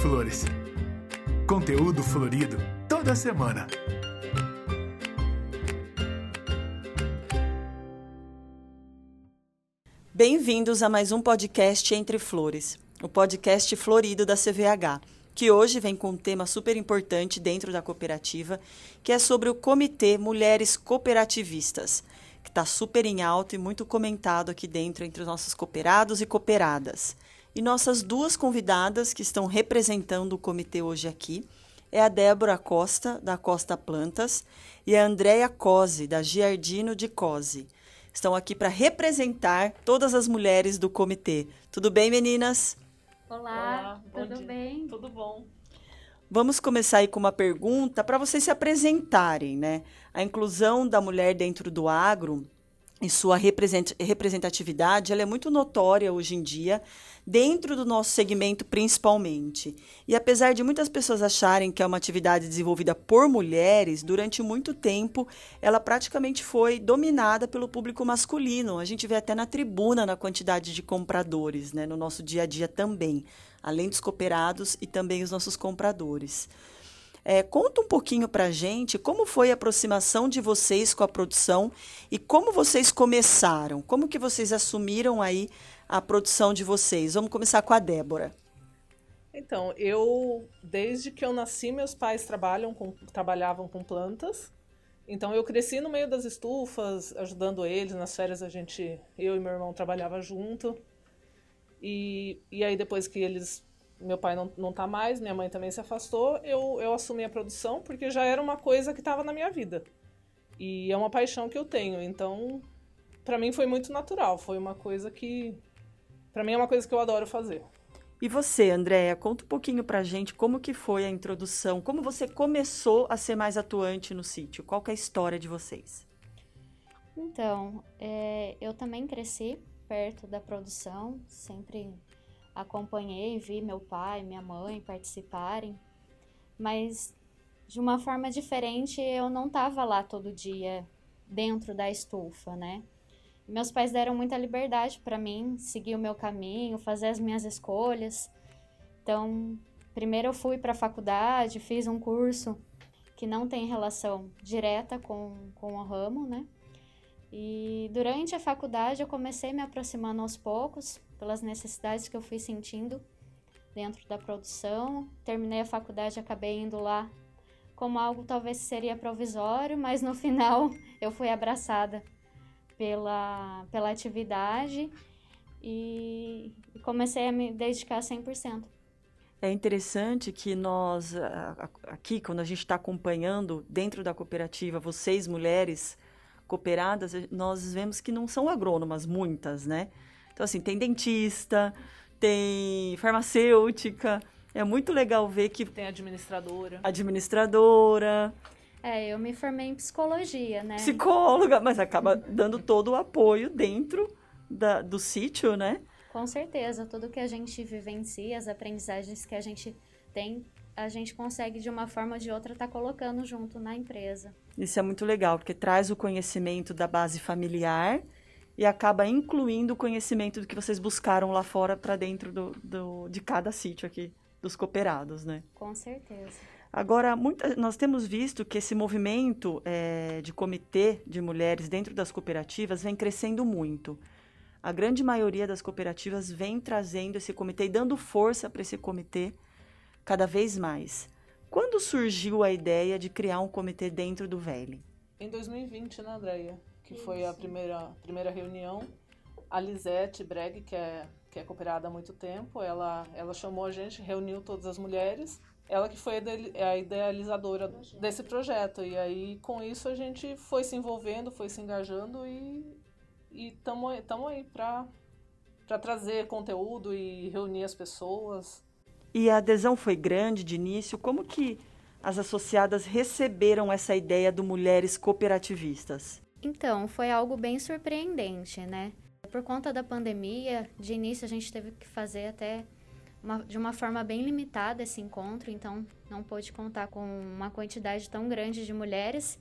Flores. Conteúdo florido toda semana. Bem-vindos a mais um podcast Entre Flores, o podcast florido da CVH, que hoje vem com um tema super importante dentro da cooperativa, que é sobre o Comitê Mulheres Cooperativistas, que está super em alta e muito comentado aqui dentro entre os nossos cooperados e cooperadas. E nossas duas convidadas que estão representando o comitê hoje aqui é a Débora Costa, da Costa Plantas, e a Andréia Cose, da Giardino de Cose. Estão aqui para representar todas as mulheres do comitê. Tudo bem, meninas? Olá, Olá tudo dia. bem? Tudo bom. Vamos começar aí com uma pergunta para vocês se apresentarem, né? A inclusão da mulher dentro do agro e sua representatividade, ela é muito notória hoje em dia, dentro do nosso segmento principalmente. E apesar de muitas pessoas acharem que é uma atividade desenvolvida por mulheres, durante muito tempo ela praticamente foi dominada pelo público masculino. A gente vê até na tribuna na quantidade de compradores, né, no nosso dia a dia também, além dos cooperados e também os nossos compradores. É, conta um pouquinho para gente como foi a aproximação de vocês com a produção e como vocês começaram, como que vocês assumiram aí a produção de vocês. Vamos começar com a Débora. Então, eu, desde que eu nasci, meus pais trabalham com, trabalhavam com plantas. Então, eu cresci no meio das estufas, ajudando eles. Nas férias, a gente, eu e meu irmão trabalhava junto. E, e aí, depois que eles meu pai não, não tá mais, minha mãe também se afastou, eu, eu assumi a produção porque já era uma coisa que estava na minha vida. E é uma paixão que eu tenho, então para mim foi muito natural, foi uma coisa que para mim é uma coisa que eu adoro fazer. E você, Andréia, conta um pouquinho pra gente como que foi a introdução, como você começou a ser mais atuante no sítio, qual é a história de vocês? Então, é, eu também cresci perto da produção, sempre acompanhei, vi meu pai, minha mãe participarem, mas de uma forma diferente, eu não estava lá todo dia dentro da estufa, né? Meus pais deram muita liberdade para mim seguir o meu caminho, fazer as minhas escolhas. Então, primeiro eu fui para a faculdade, fiz um curso que não tem relação direta com, com o ramo, né? E durante a faculdade eu comecei me aproximando aos poucos, pelas necessidades que eu fui sentindo dentro da produção. Terminei a faculdade, acabei indo lá como algo talvez seria provisório, mas no final eu fui abraçada pela, pela atividade e comecei a me dedicar 100%. É interessante que nós, aqui, quando a gente está acompanhando dentro da cooperativa, vocês mulheres cooperadas, nós vemos que não são agrônomas, muitas, né? Então, assim, tem dentista, tem farmacêutica. É muito legal ver que. Tem administradora. Administradora. É, eu me formei em psicologia, né? Psicóloga, mas acaba dando todo o apoio dentro da, do sítio, né? Com certeza, tudo que a gente vivencia, as aprendizagens que a gente tem, a gente consegue de uma forma ou de outra estar tá colocando junto na empresa. Isso é muito legal, porque traz o conhecimento da base familiar e acaba incluindo o conhecimento do que vocês buscaram lá fora para dentro do, do, de cada sítio aqui, dos cooperados, né? Com certeza. Agora, muita, nós temos visto que esse movimento é, de comitê de mulheres dentro das cooperativas vem crescendo muito. A grande maioria das cooperativas vem trazendo esse comitê e dando força para esse comitê cada vez mais. Quando surgiu a ideia de criar um comitê dentro do VEL? Em 2020, né, Andréia? Que Isso. foi a primeira, primeira reunião. A Lisete Breg, que é, que é cooperada há muito tempo, ela, ela chamou a gente, reuniu todas as mulheres. Ela que foi a idealizadora desse projeto. E aí, com isso, a gente foi se envolvendo, foi se engajando e estamos aí para trazer conteúdo e reunir as pessoas. E a adesão foi grande de início? Como que as associadas receberam essa ideia do Mulheres Cooperativistas? Então, foi algo bem surpreendente, né? Por conta da pandemia, de início a gente teve que fazer até uma, de uma forma bem limitada esse encontro, então não pôde contar com uma quantidade tão grande de mulheres.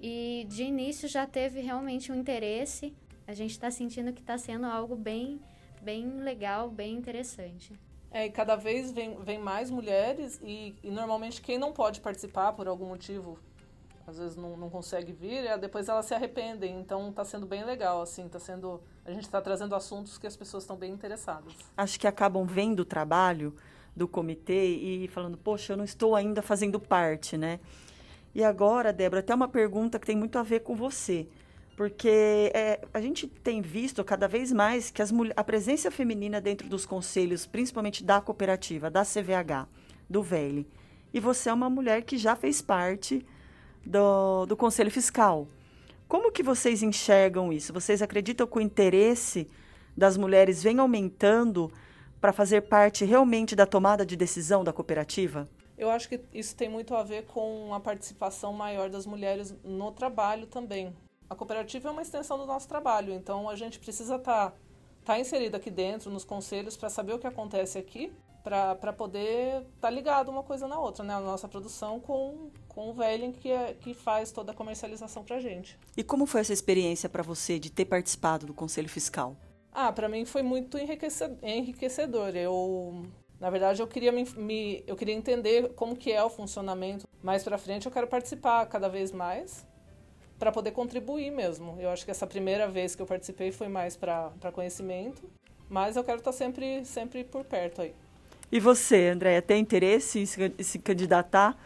E de início já teve realmente um interesse. A gente está sentindo que está sendo algo bem, bem legal, bem interessante. É, e cada vez vem, vem mais mulheres e, e normalmente quem não pode participar por algum motivo, às vezes não, não consegue vir, é, depois elas se arrependem. Então está sendo bem legal, assim, tá sendo. A gente está trazendo assuntos que as pessoas estão bem interessadas. Acho que acabam vendo o trabalho do comitê e falando, poxa, eu não estou ainda fazendo parte, né? E agora, Débora, até uma pergunta que tem muito a ver com você. Porque é, a gente tem visto cada vez mais que as, a presença feminina dentro dos conselhos, principalmente da cooperativa, da CVH, do VELE, e você é uma mulher que já fez parte do, do Conselho Fiscal. Como que vocês enxergam isso? Vocês acreditam que o interesse das mulheres vem aumentando para fazer parte realmente da tomada de decisão da cooperativa? Eu acho que isso tem muito a ver com a participação maior das mulheres no trabalho também. A cooperativa é uma extensão do nosso trabalho, então a gente precisa estar tá, tá inserido aqui dentro, nos conselhos, para saber o que acontece aqui, para poder estar tá ligado uma coisa na outra, né? A nossa produção com, com o Velling, que, é, que faz toda a comercialização para a gente. E como foi essa experiência para você de ter participado do Conselho Fiscal? Ah, para mim foi muito enriquecedor. Eu, na verdade, eu queria me, me, eu queria entender como que é o funcionamento. Mais para frente, eu quero participar cada vez mais para poder contribuir mesmo. Eu acho que essa primeira vez que eu participei foi mais para conhecimento, mas eu quero estar tá sempre sempre por perto aí. E você, Andréia, tem interesse em se, se candidatar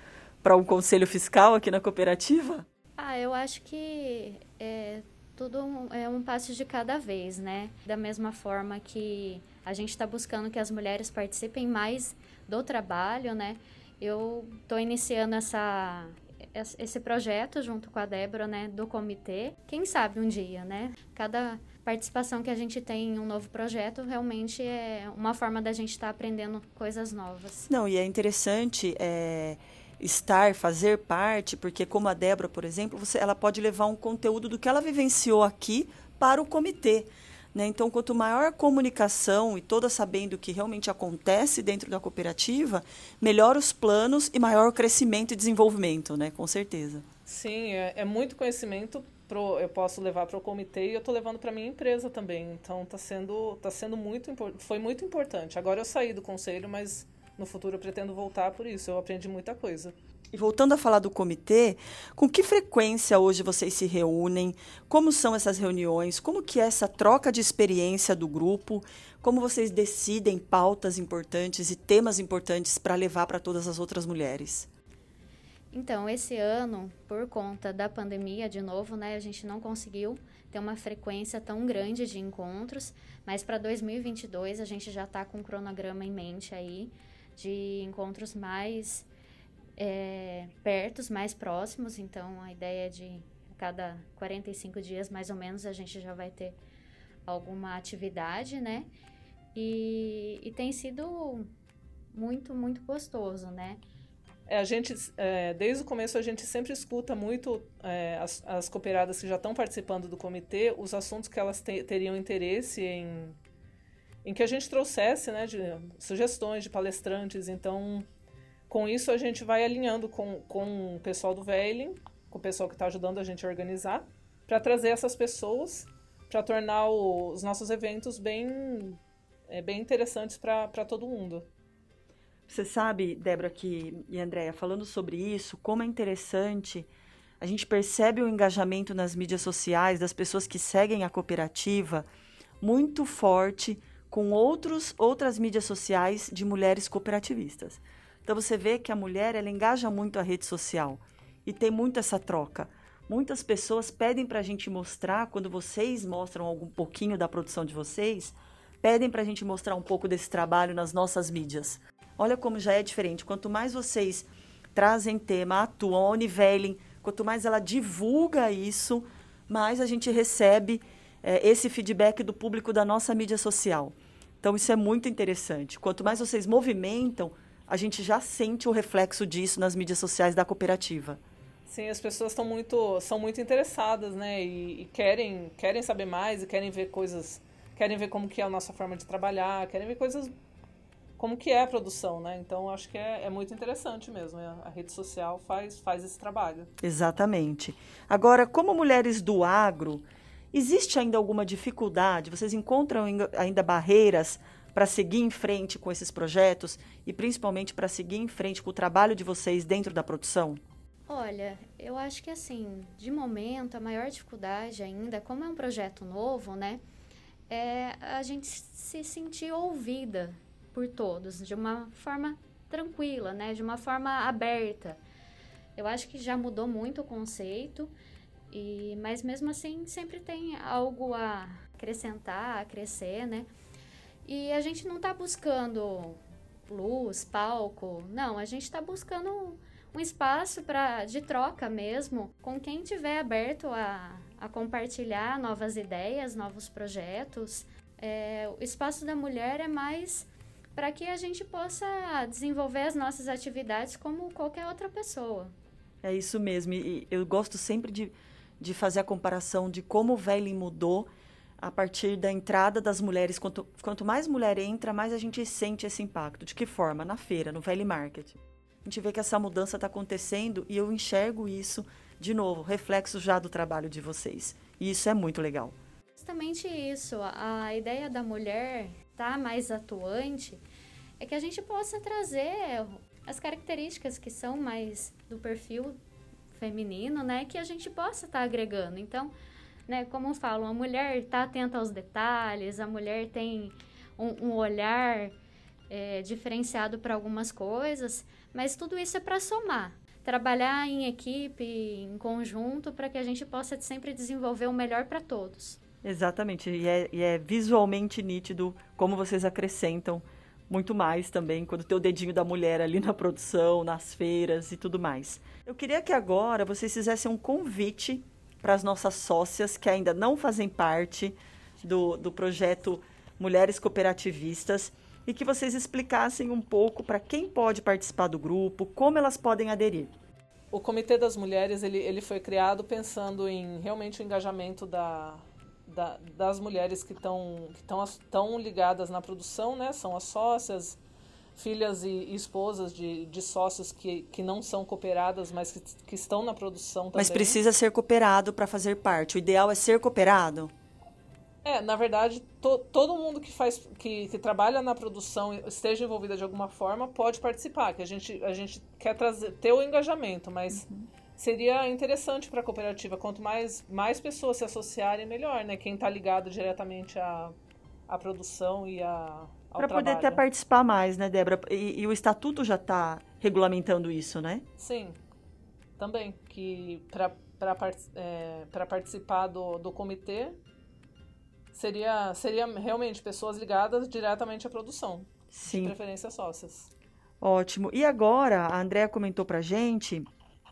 para um conselho fiscal aqui na cooperativa? Ah, eu acho que é, tudo é um passo de cada vez, né? Da mesma forma que a gente está buscando que as mulheres participem mais do trabalho, né? Eu estou iniciando essa, esse projeto junto com a Débora, né, do comitê. Quem sabe um dia, né? Cada participação que a gente tem em um novo projeto realmente é uma forma da gente estar tá aprendendo coisas novas. Não, e é interessante é, estar, fazer parte, porque como a Débora, por exemplo, você, ela pode levar um conteúdo do que ela vivenciou aqui para o comitê. Né? Então, quanto maior a comunicação e toda sabendo o que realmente acontece dentro da cooperativa, melhor os planos e maior o crescimento e desenvolvimento, né? com certeza. Sim, é, é muito conhecimento pro, eu posso levar para o comitê e eu estou levando para minha empresa também. Então, está sendo, tá sendo muito foi muito importante. Agora eu saí do conselho, mas no futuro eu pretendo voltar por isso. Eu aprendi muita coisa. E voltando a falar do comitê, com que frequência hoje vocês se reúnem? Como são essas reuniões? Como que é essa troca de experiência do grupo? Como vocês decidem pautas importantes e temas importantes para levar para todas as outras mulheres? Então, esse ano, por conta da pandemia, de novo, né, a gente não conseguiu ter uma frequência tão grande de encontros, mas para 2022 a gente já está com um cronograma em mente aí de encontros mais é, pertos, mais próximos. Então, a ideia é de cada 45 dias, mais ou menos, a gente já vai ter alguma atividade, né? E, e tem sido muito, muito gostoso, né? É, a gente, é, desde o começo, a gente sempre escuta muito é, as, as cooperadas que já estão participando do comitê, os assuntos que elas te, teriam interesse em, em que a gente trouxesse, né, de sugestões de palestrantes. Então, com isso, a gente vai alinhando com, com o pessoal do Veiling, com o pessoal que está ajudando a gente a organizar, para trazer essas pessoas, para tornar o, os nossos eventos bem, é, bem interessantes para todo mundo. Você sabe, Débora que, e Andréia, falando sobre isso, como é interessante, a gente percebe o engajamento nas mídias sociais das pessoas que seguem a cooperativa muito forte com outros, outras mídias sociais de mulheres cooperativistas. Então você vê que a mulher ela engaja muito a rede social e tem muito essa troca. Muitas pessoas pedem para a gente mostrar, quando vocês mostram algum pouquinho da produção de vocês, pedem para a gente mostrar um pouco desse trabalho nas nossas mídias. Olha como já é diferente. Quanto mais vocês trazem tema, atuam, nivelem, quanto mais ela divulga isso, mais a gente recebe é, esse feedback do público da nossa mídia social. Então, isso é muito interessante. Quanto mais vocês movimentam, a gente já sente o reflexo disso nas mídias sociais da cooperativa. Sim, as pessoas estão muito, são muito interessadas, né? E, e, querem, querem saber mais e querem ver coisas, querem ver como que é a nossa forma de trabalhar, querem ver coisas como que é a produção, né? Então acho que é, é muito interessante mesmo. A, a rede social faz, faz esse trabalho. Exatamente. Agora, como mulheres do agro, Existe ainda alguma dificuldade? Vocês encontram ainda barreiras para seguir em frente com esses projetos e principalmente para seguir em frente com o trabalho de vocês dentro da produção? Olha, eu acho que assim, de momento, a maior dificuldade ainda, como é um projeto novo, né, é a gente se sentir ouvida por todos de uma forma tranquila, né, de uma forma aberta. Eu acho que já mudou muito o conceito, e mas mesmo assim sempre tem algo a acrescentar, a crescer, né? E a gente não está buscando luz, palco, não, a gente está buscando um espaço para de troca mesmo com quem tiver aberto a, a compartilhar novas ideias, novos projetos. É, o espaço da mulher é mais para que a gente possa desenvolver as nossas atividades como qualquer outra pessoa. É isso mesmo. E eu gosto sempre de, de fazer a comparação de como o Velling mudou a partir da entrada das mulheres. Quanto, quanto mais mulher entra, mais a gente sente esse impacto. De que forma? Na feira, no Velling Market a gente vê que essa mudança está acontecendo e eu enxergo isso, de novo, reflexo já do trabalho de vocês. E isso é muito legal. Justamente isso. A ideia da mulher estar tá mais atuante é que a gente possa trazer as características que são mais do perfil feminino, né? Que a gente possa estar tá agregando. Então, né, como falo, a mulher está atenta aos detalhes, a mulher tem um, um olhar é, diferenciado para algumas coisas, mas tudo isso é para somar. Trabalhar em equipe, em conjunto, para que a gente possa sempre desenvolver o melhor para todos. Exatamente, e é, e é, visualmente nítido como vocês acrescentam muito mais também quando tem o dedinho da mulher ali na produção, nas feiras e tudo mais. Eu queria que agora vocês fizessem um convite para as nossas sócias que ainda não fazem parte do, do projeto Mulheres Cooperativistas e que vocês explicassem um pouco para quem pode participar do grupo, como elas podem aderir. O Comitê das Mulheres ele, ele foi criado pensando em realmente o engajamento da, da, das mulheres que estão que ligadas na produção, né? São as sócias, filhas e, e, esposas de, de sócios que, que não são cooperadas, mas que, que estão na produção também. Mas precisa ser cooperado para fazer parte. O ideal é ser cooperado? É, na verdade, to, todo mundo que faz, que, que trabalha na produção, esteja envolvida de alguma forma, pode participar. Que a gente, a gente quer trazer, ter o engajamento, mas uhum. Seria interessante para a cooperativa. Quanto mais, mais pessoas se associarem, melhor, né? Quem está ligado diretamente à, à produção e a para poder até participar mais, né, Débora? E, e o estatuto já está regulamentando isso, né? Sim, também. Que para é, participar do, do comitê seria, seria realmente pessoas ligadas diretamente à produção. Sim. De preferência sócias. Ótimo. E agora, a Andrea comentou pra gente.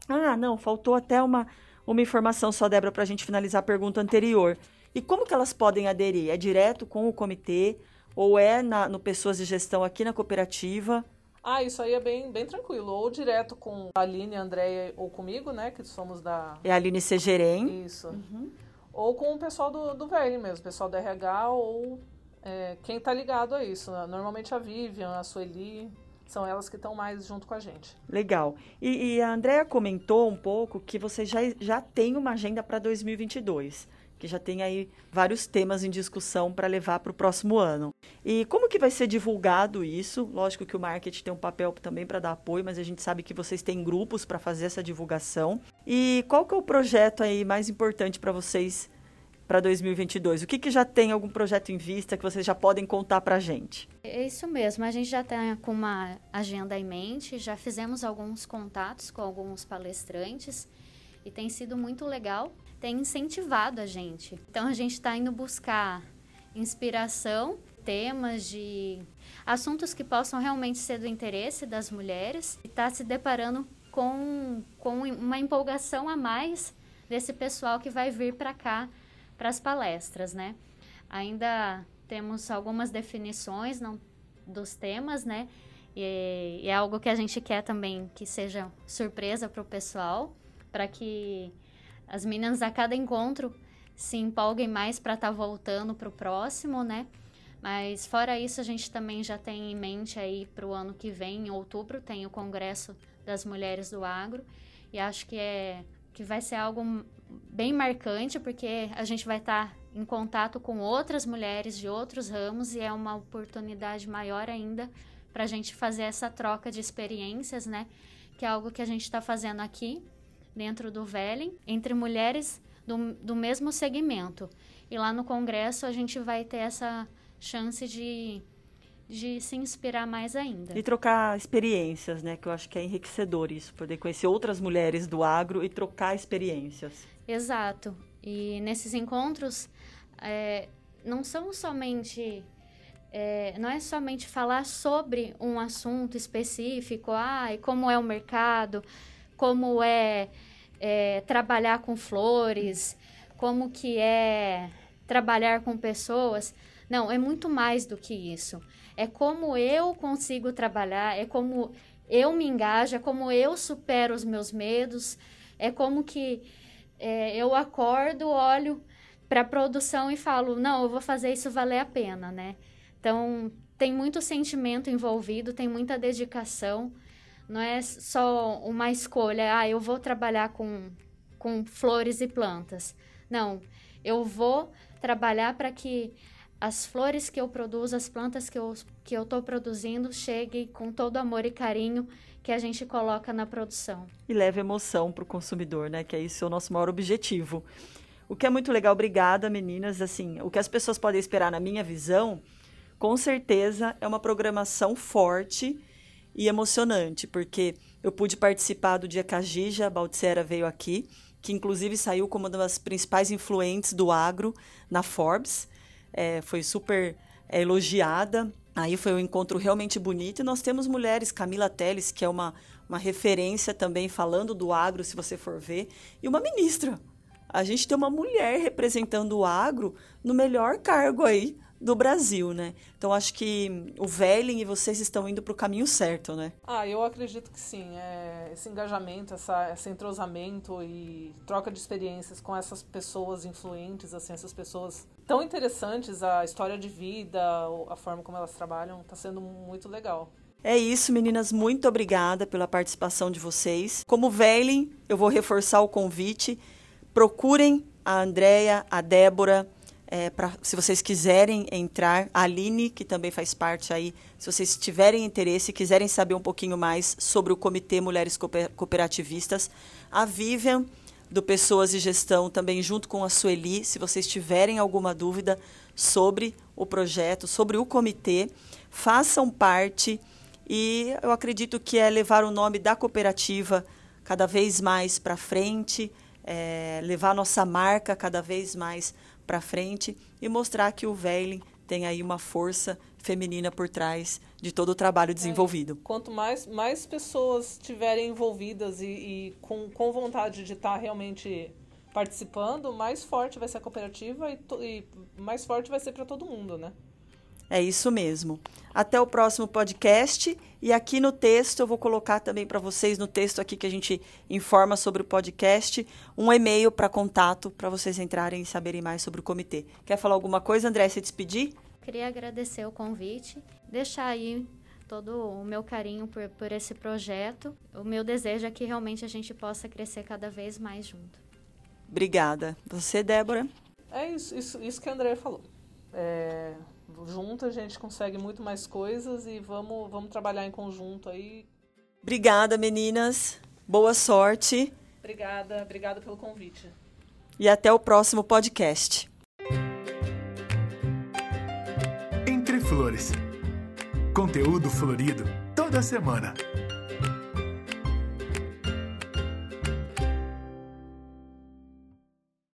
Ah, não, faltou até uma, uma informação só, Débora, para a gente finalizar a pergunta anterior. E como que elas podem aderir? É direto com o comitê ou é na, no Pessoas de Gestão aqui na cooperativa? Ah, isso aí é bem, bem tranquilo. Ou direto com a Aline, a Andréia ou comigo, né? Que somos da... É a Aline Segerem. Isso. Uhum ou com o pessoal do, do mesmo, pessoal do RH ou é, quem está ligado a isso. Normalmente a Vivian, a Sueli, são elas que estão mais junto com a gente. Legal. E, e a Andrea comentou um pouco que você já, já tem uma agenda para 2022 que já tem aí vários temas em discussão para levar para o próximo ano. E como que vai ser divulgado isso? Lógico que o marketing tem um papel também para dar apoio, mas a gente sabe que vocês têm grupos para fazer essa divulgação. E qual que é o projeto aí mais importante para vocês para 2022? O que, que já tem algum projeto em vista que vocês já podem contar para a gente? É isso mesmo, a gente já está com uma agenda em mente, já fizemos alguns contatos com alguns palestrantes e tem sido muito legal tem incentivado a gente. Então a gente está indo buscar inspiração, temas de assuntos que possam realmente ser do interesse das mulheres e está se deparando com, com uma empolgação a mais desse pessoal que vai vir para cá para as palestras, né? Ainda temos algumas definições não, dos temas, né? E, e é algo que a gente quer também que seja surpresa para o pessoal, para que as meninas a cada encontro se empolguem mais para estar tá voltando para o próximo, né? Mas fora isso, a gente também já tem em mente aí para o ano que vem, em outubro, tem o Congresso das Mulheres do Agro. E acho que, é, que vai ser algo bem marcante, porque a gente vai estar tá em contato com outras mulheres de outros ramos e é uma oportunidade maior ainda para a gente fazer essa troca de experiências, né? Que é algo que a gente está fazendo aqui dentro do Velen, entre mulheres do, do mesmo segmento. E lá no congresso a gente vai ter essa chance de, de se inspirar mais ainda. E trocar experiências, né? Que eu acho que é enriquecedor isso, poder conhecer outras mulheres do agro e trocar experiências. Exato. E nesses encontros é, não são somente é, não é somente falar sobre um assunto específico, ah, e como é o mercado, como é, é, trabalhar com flores, como que é trabalhar com pessoas. Não, é muito mais do que isso. É como eu consigo trabalhar, é como eu me engajo, é como eu supero os meus medos, é como que é, eu acordo, olho para a produção e falo, não, eu vou fazer isso valer a pena, né? Então, tem muito sentimento envolvido, tem muita dedicação. Não é só uma escolha, ah, eu vou trabalhar com, com flores e plantas. Não, eu vou trabalhar para que as flores que eu produzo, as plantas que eu que eu estou produzindo, cheguem com todo amor e carinho que a gente coloca na produção. E leve emoção para o consumidor, né? Que é isso o nosso maior objetivo. O que é muito legal, obrigada, meninas. Assim, o que as pessoas podem esperar, na minha visão, com certeza é uma programação forte e emocionante, porque eu pude participar do dia que a Gija Baltzera veio aqui, que inclusive saiu como uma das principais influentes do agro na Forbes. É, foi super é, elogiada. Aí foi um encontro realmente bonito. E nós temos mulheres, Camila Teles, que é uma, uma referência também falando do agro, se você for ver, e uma ministra. A gente tem uma mulher representando o agro no melhor cargo aí do Brasil, né? Então acho que o Velling e vocês estão indo para o caminho certo, né? Ah, eu acredito que sim. É, esse engajamento, essa, esse entrosamento e troca de experiências com essas pessoas influentes, assim, essas pessoas tão interessantes, a história de vida, a forma como elas trabalham, está sendo muito legal. É isso, meninas. Muito obrigada pela participação de vocês. Como Velling, eu vou reforçar o convite. Procurem a Andrea, a Débora, é, pra, se vocês quiserem entrar, a Aline, que também faz parte aí, se vocês tiverem interesse e quiserem saber um pouquinho mais sobre o Comitê Mulheres Cooperativistas, a Vivian, do Pessoas e Gestão, também junto com a Sueli, se vocês tiverem alguma dúvida sobre o projeto, sobre o comitê, façam parte. E eu acredito que é levar o nome da cooperativa cada vez mais para frente, é, levar nossa marca cada vez mais para frente e mostrar que o Veiling tem aí uma força feminina por trás de todo o trabalho desenvolvido. É, quanto mais, mais pessoas estiverem envolvidas e, e, com, com vontade de estar tá realmente participando, mais forte vai ser a cooperativa e, e mais forte vai ser para todo mundo, né? É isso mesmo. Até o próximo podcast. E aqui no texto, eu vou colocar também para vocês, no texto aqui que a gente informa sobre o podcast, um e-mail para contato para vocês entrarem e saberem mais sobre o comitê. Quer falar alguma coisa, André? Se despedir? Queria agradecer o convite, deixar aí todo o meu carinho por, por esse projeto. O meu desejo é que realmente a gente possa crescer cada vez mais junto. Obrigada. Você, Débora? É isso, isso, isso que a André falou. É, junto a gente consegue muito mais coisas e vamos, vamos trabalhar em conjunto aí. Obrigada, meninas. Boa sorte. Obrigada, obrigada pelo convite. E até o próximo podcast. Entre Flores. Conteúdo florido toda semana.